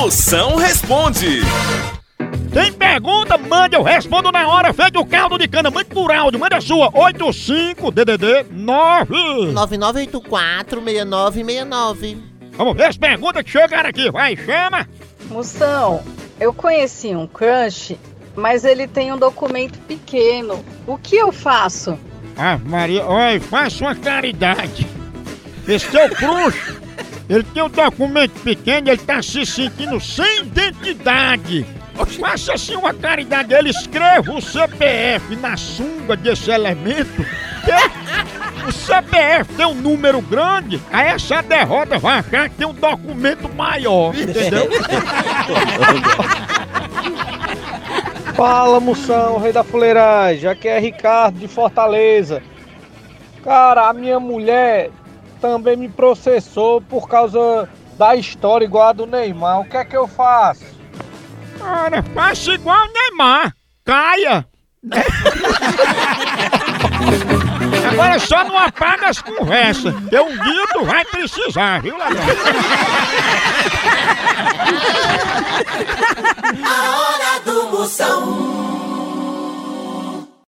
Moção responde. Tem pergunta? Mande, eu respondo na hora. Feito o caldo de cana, mande por áudio. Mande a sua. 85 DDD 9. 9984-6969. Vamos ver as perguntas que chegaram aqui. Vai, chama. Moção, eu conheci um crush, mas ele tem um documento pequeno. O que eu faço? Ah, Maria, olha, faça uma caridade. Esse teu crush, ele tem um documento pequeno, ele tá se sentindo sem identidade. Faça assim uma caridade, ele escreva o CPF na sunga desse elemento. O CPF tem um número grande, aí essa derrota vai achar que tem um documento maior, entendeu? Fala, moção, rei da fuleiragem. Aqui é Ricardo de Fortaleza. Cara, a minha mulher também me processou por causa da história igual a do Neymar. O que é que eu faço? Ora, faça igual o Neymar. Caia. Agora só não apaga as conversas. Teu guido vai precisar, viu, Ladrão?